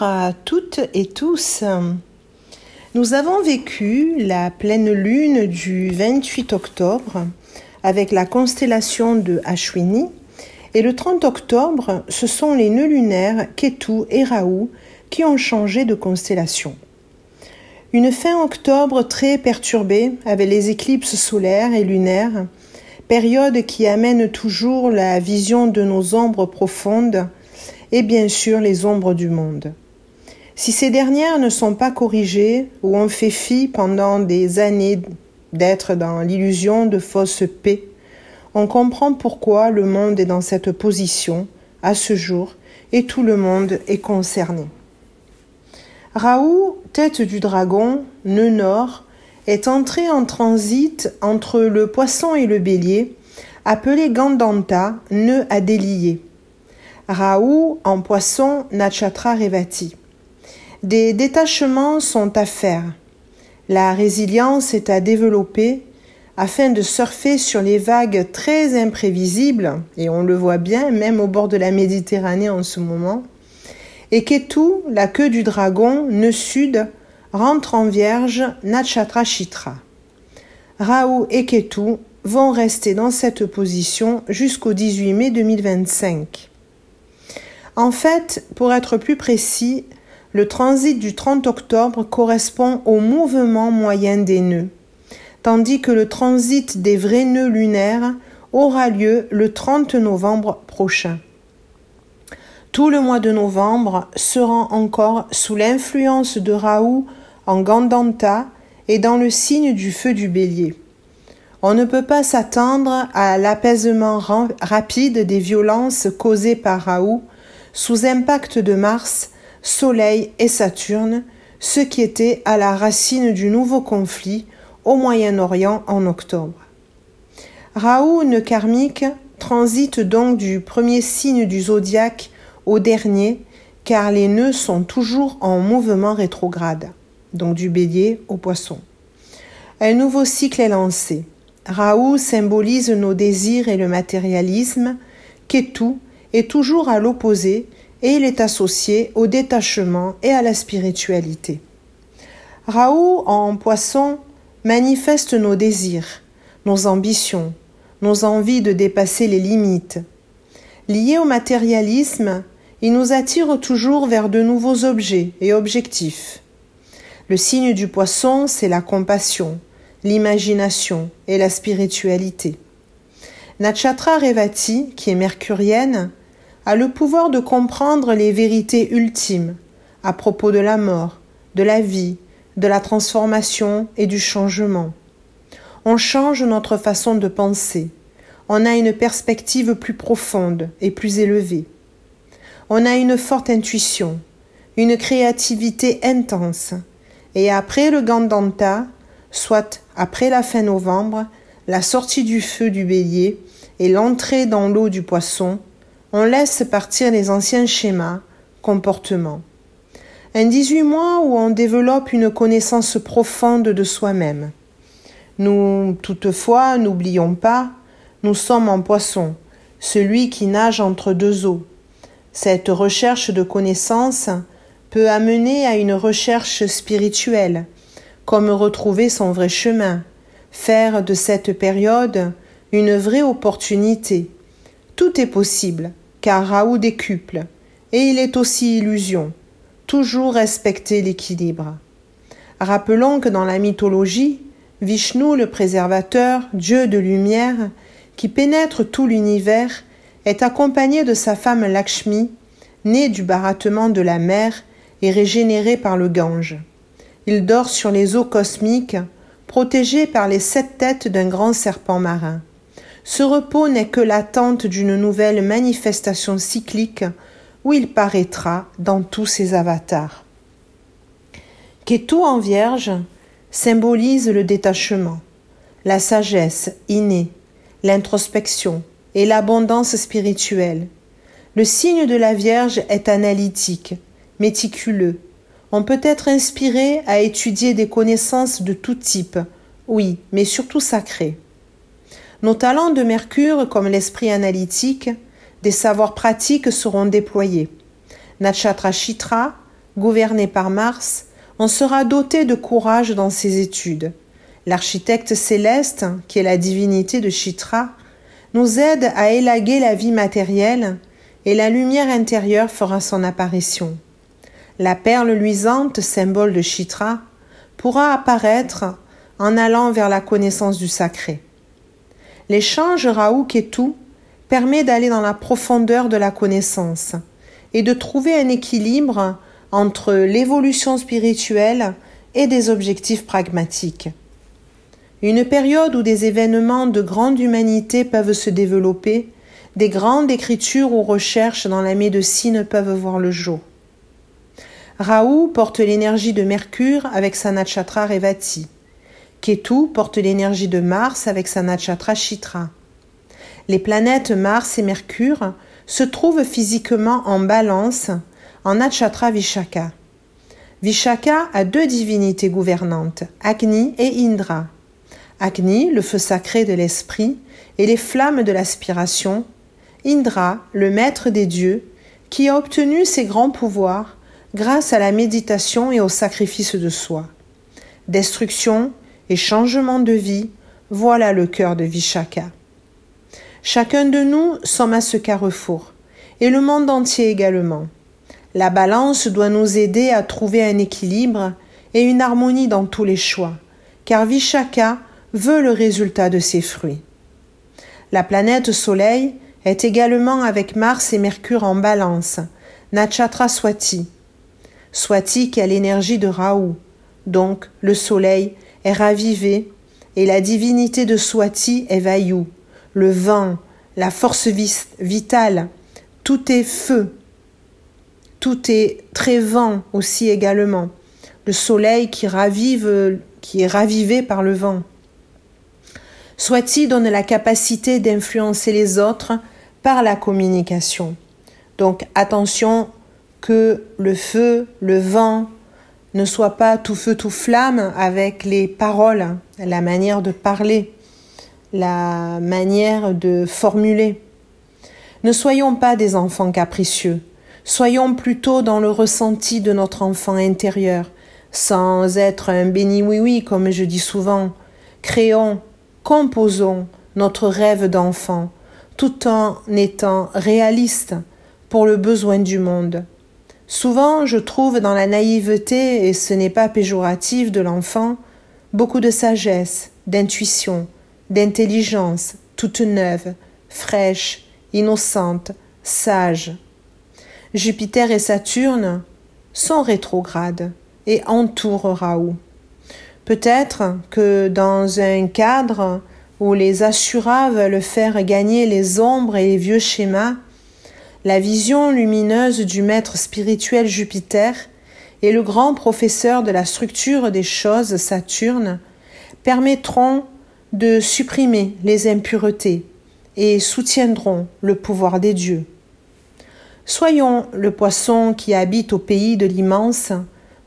À toutes et tous. Nous avons vécu la pleine lune du 28 octobre avec la constellation de Ashwini et le 30 octobre, ce sont les nœuds lunaires Ketu et Rahu qui ont changé de constellation. Une fin octobre très perturbée avec les éclipses solaires et lunaires, période qui amène toujours la vision de nos ombres profondes et bien sûr les ombres du monde. Si ces dernières ne sont pas corrigées ou on fait fi pendant des années d'être dans l'illusion de fausse paix, on comprend pourquoi le monde est dans cette position à ce jour et tout le monde est concerné. Raoult, tête du dragon, nœud nord, est entré en transit entre le poisson et le bélier, appelé Gandanta, nœud à délier. Raoult en poisson Nachatra Revati. Des détachements sont à faire. La résilience est à développer afin de surfer sur les vagues très imprévisibles, et on le voit bien même au bord de la Méditerranée en ce moment, et Ketu, la queue du dragon, nœud sud, rentre en vierge Nachatra Chitra. Raoult et Ketu vont rester dans cette position jusqu'au 18 mai 2025. En fait, pour être plus précis, le transit du 30 octobre correspond au mouvement moyen des nœuds, tandis que le transit des vrais nœuds lunaires aura lieu le 30 novembre prochain. Tout le mois de novembre sera encore sous l'influence de Raoult en Gandanta et dans le signe du feu du bélier. On ne peut pas s'attendre à l'apaisement rapide des violences causées par Raoult sous impact de Mars, Soleil et Saturne, ce qui était à la racine du nouveau conflit au Moyen-Orient en octobre. Raoult, karmique, transite donc du premier signe du zodiaque au dernier, car les nœuds sont toujours en mouvement rétrograde, donc du bélier au poisson. Un nouveau cycle est lancé. Raoult symbolise nos désirs et le matérialisme, Ketu est toujours à l'opposé et il est associé au détachement et à la spiritualité. Raoult en poisson manifeste nos désirs, nos ambitions, nos envies de dépasser les limites. Lié au matérialisme, il nous attire toujours vers de nouveaux objets et objectifs. Le signe du poisson, c'est la compassion, l'imagination et la spiritualité. Nachatra Revati, qui est mercurienne, a le pouvoir de comprendre les vérités ultimes à propos de la mort, de la vie, de la transformation et du changement. On change notre façon de penser. On a une perspective plus profonde et plus élevée. On a une forte intuition, une créativité intense. Et après le Gandanta, soit après la fin novembre, la sortie du feu du bélier et l'entrée dans l'eau du poisson, on laisse partir les anciens schémas, comportements. Un 18 mois où on développe une connaissance profonde de soi-même. Nous, toutefois, n'oublions pas, nous sommes en poisson, celui qui nage entre deux eaux. Cette recherche de connaissance peut amener à une recherche spirituelle, comme retrouver son vrai chemin, faire de cette période une vraie opportunité. Tout est possible, car Raoult décuple, et il est aussi illusion, toujours respecter l'équilibre. Rappelons que dans la mythologie, Vishnu, le préservateur, Dieu de lumière, qui pénètre tout l'univers, est accompagné de sa femme Lakshmi, née du barattement de la mer et régénérée par le Gange. Il dort sur les eaux cosmiques, protégé par les sept têtes d'un grand serpent marin. Ce repos n'est que l'attente d'une nouvelle manifestation cyclique où il paraîtra dans tous ses avatars. Ketu en vierge symbolise le détachement, la sagesse innée, l'introspection et l'abondance spirituelle. Le signe de la Vierge est analytique, méticuleux. On peut être inspiré à étudier des connaissances de tout type, oui, mais surtout sacrées. Nos talents de Mercure, comme l'esprit analytique, des savoirs pratiques seront déployés. Natchatra Chitra, gouverné par Mars, on sera doté de courage dans ses études. L'architecte céleste, qui est la divinité de Chitra, nous aide à élaguer la vie matérielle et la lumière intérieure fera son apparition. La perle luisante, symbole de Chitra, pourra apparaître en allant vers la connaissance du sacré. L'échange Raoult-Ketou permet d'aller dans la profondeur de la connaissance et de trouver un équilibre entre l'évolution spirituelle et des objectifs pragmatiques. Une période où des événements de grande humanité peuvent se développer, des grandes écritures ou recherches dans la médecine peuvent voir le jour. Raoult porte l'énergie de Mercure avec sa Natchatra Revati. Ketu porte l'énergie de Mars avec sa Natchatra Chitra. Les planètes Mars et Mercure se trouvent physiquement en balance en Natchatra Vishaka. Vishaka a deux divinités gouvernantes, Agni et Indra. Agni, le feu sacré de l'esprit, et les flammes de l'aspiration. Indra, le maître des dieux, qui a obtenu ses grands pouvoirs grâce à la méditation et au sacrifice de soi. Destruction et changement de vie, voilà le cœur de Vishaka. Chacun de nous sommes à ce carrefour, et le monde entier également. La balance doit nous aider à trouver un équilibre et une harmonie dans tous les choix, car Vishaka veut le résultat de ses fruits. La planète Soleil est également avec Mars et Mercure en balance, Nachatra Swati, Soit-il qui a l'énergie de Raoult. Donc, le soleil est ravivé et la divinité de Swati est Vayu. Le vent, la force vitale, tout est feu. Tout est très vent aussi également. Le soleil qui ravive, qui est ravivé par le vent. Swati donne la capacité d'influencer les autres par la communication. Donc attention que le feu, le vent ne soient pas tout feu, tout flamme avec les paroles, la manière de parler, la manière de formuler. Ne soyons pas des enfants capricieux, soyons plutôt dans le ressenti de notre enfant intérieur, sans être un béni oui-oui comme je dis souvent. Créons, composons notre rêve d'enfant, tout en étant réaliste pour le besoin du monde. Souvent, je trouve dans la naïveté, et ce n'est pas péjoratif de l'enfant, beaucoup de sagesse, d'intuition, d'intelligence, toute neuve, fraîche, innocente, sage. Jupiter et Saturne sont rétrogrades et entourent Raoult. Peut-être que dans un cadre où les assuras veulent faire gagner les ombres et les vieux schémas, la vision lumineuse du maître spirituel Jupiter et le grand professeur de la structure des choses Saturne permettront de supprimer les impuretés et soutiendront le pouvoir des dieux. Soyons le poisson qui habite au pays de l'immense,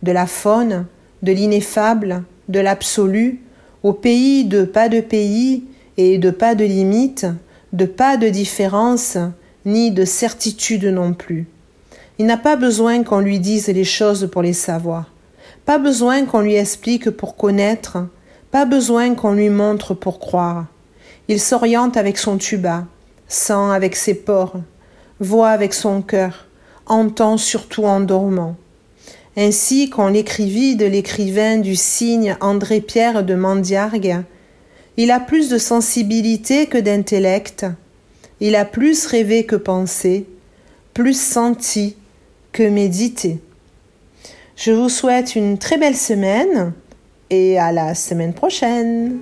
de la faune, de l'ineffable, de l'absolu, au pays de pas de pays et de pas de limite, de pas de différence, ni de certitude non plus. Il n'a pas besoin qu'on lui dise les choses pour les savoir, pas besoin qu'on lui explique pour connaître, pas besoin qu'on lui montre pour croire. Il s'oriente avec son tuba, sent avec ses pores, voit avec son cœur, entend surtout en dormant. Ainsi qu'on l'écrivit de l'écrivain du cygne André-Pierre de Mandiargue, il a plus de sensibilité que d'intellect, il a plus rêvé que pensé, plus senti que médité. Je vous souhaite une très belle semaine et à la semaine prochaine.